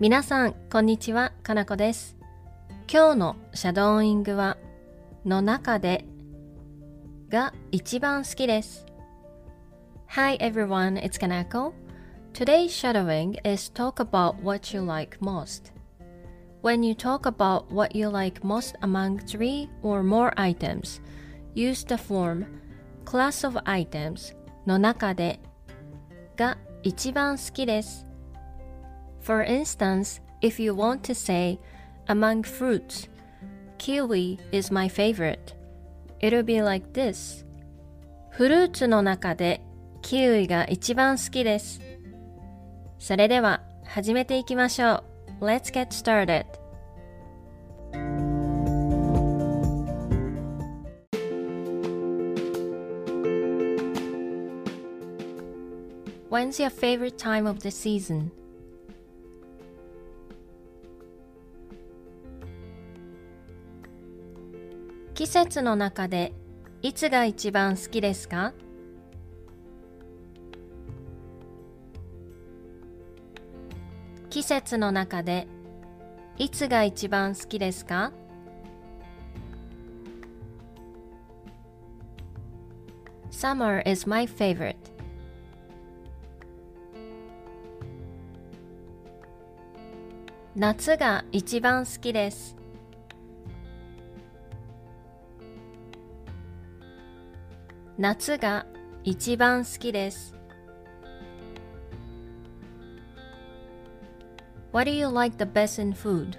皆さん、こんにちは。かなこです。今日のシャドーイングは、の中でが一番好きです。Hi everyone, it's Kanako. Today's shadowing is talk about what you like most. When you talk about what you like most among three or more items, use the form class of items の中でが一番好きです。 For instance, if you want to say among fruits, kiwi is my favorite, it'll be like this. フルーツの中でキウイが一番好きです。それでは始めていきましょう。Let's get started. When's your favorite time of the season? 季節の中でいつが一番好きですか？季節の中でいつが一番好きですか？Summer is my favorite. 夏が一番好きです。夏が一番好きです。What do you like the best in food?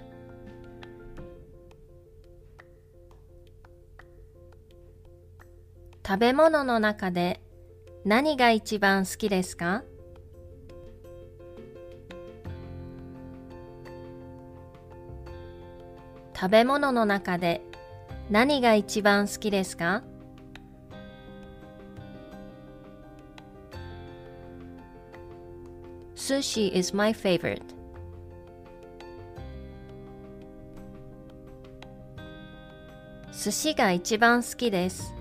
食べ物の中で何が一番好きですか？食べ物の中で何が一番好きですか？Sushi is my favorite. 寿司が一番好きです。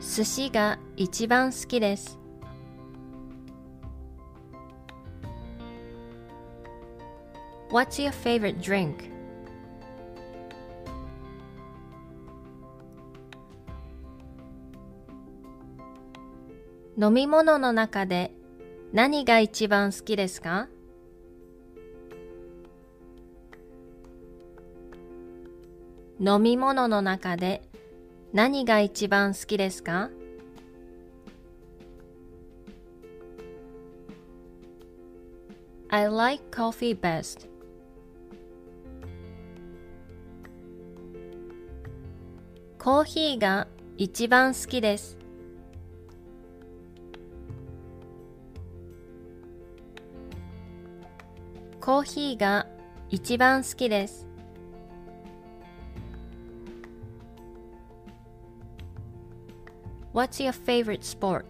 寿司が一番好きです。What's your favorite drink? 飲み物の中で何が一番好きですか？飲み物の中で何が一番好きですか？I like coffee best. コーヒーが一番好きです。コーヒーが一番好きです。What's your favorite sport?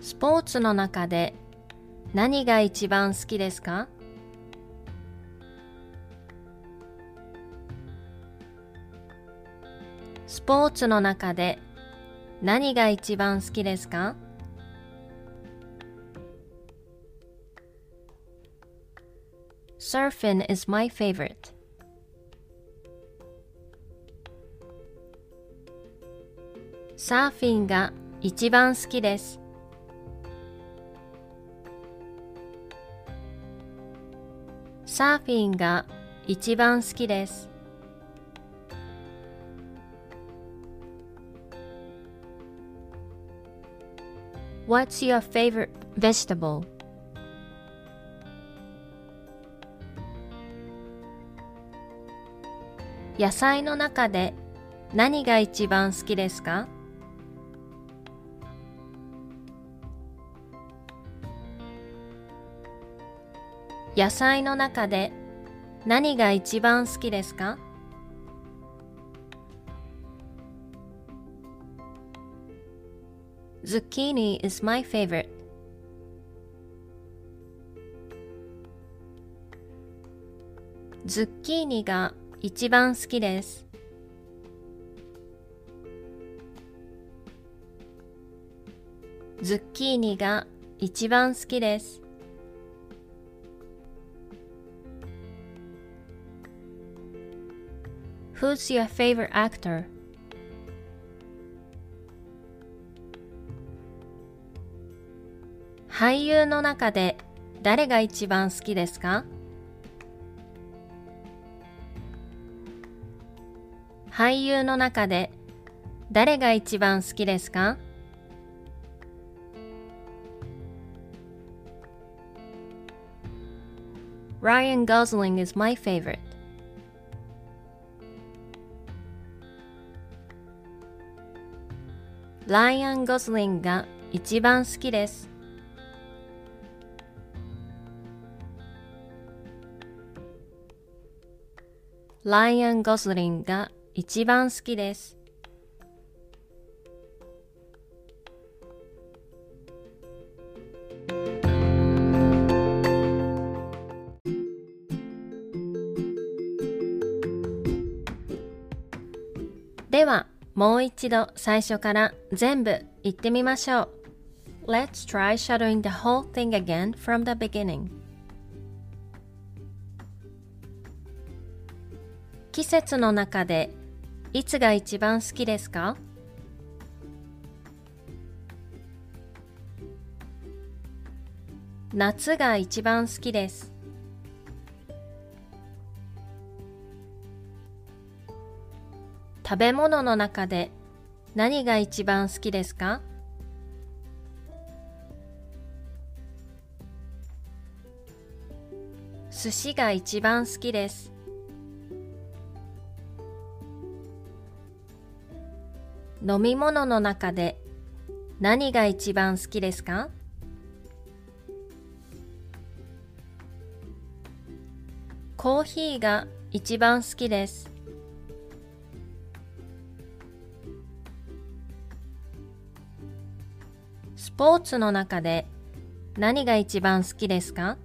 スポーツの中で何が一番好きですか？スポーツの中で何が一番好きですか？Surfing is my favorite. サーフィンが一番好きです。サーフィンが一番好きです。What's your favorite vegetable? 野菜の中で何が一番好きですか野菜の中で何が一番好きですか Zucchini is my favorite. ズッキーニが一番好きです。ズッキーニが一番好きです。Who's your favorite actor? 俳優の中で誰が一番好きですか？俳優の中で誰が一番好きですか？Ryan Gosling is my favorite. ライアン・ゴズリンが一番好きです。ライアン・ゴズリンが一番好きです。では、もう一度最初から全部言ってみましょう。Let's try shadowing the whole thing again from the beginning. 季節の中でいつが一番好きですか？夏が一番好きです。食べ物の中で何が一番好きですか？寿司が一番好きです。飲み物の中で何が一番好きですか？コーヒーが一番好きです。スポーツの中で何が一番好きですか？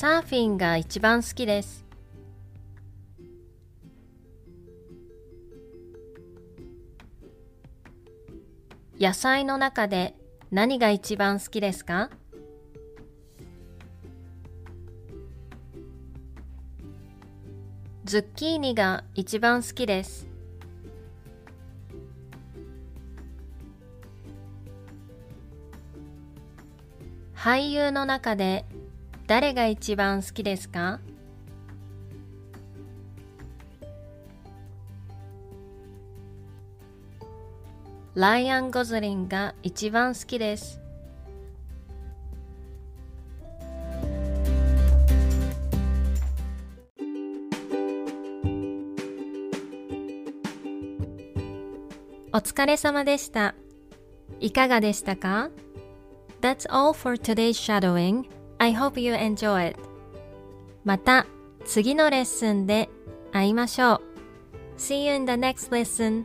サーフィンが一番好きです。野菜の中で何が一番好きですか？ズッキーニが一番好きです。俳優の中で誰が一番好きですか？ライアン・ゴズリンが一番好きです。お疲れ様でした。いかがでしたか ?That's all for today's shadowing. I hope you enjoy it. また次のレッスンで会いましょう。See you in the next lesson.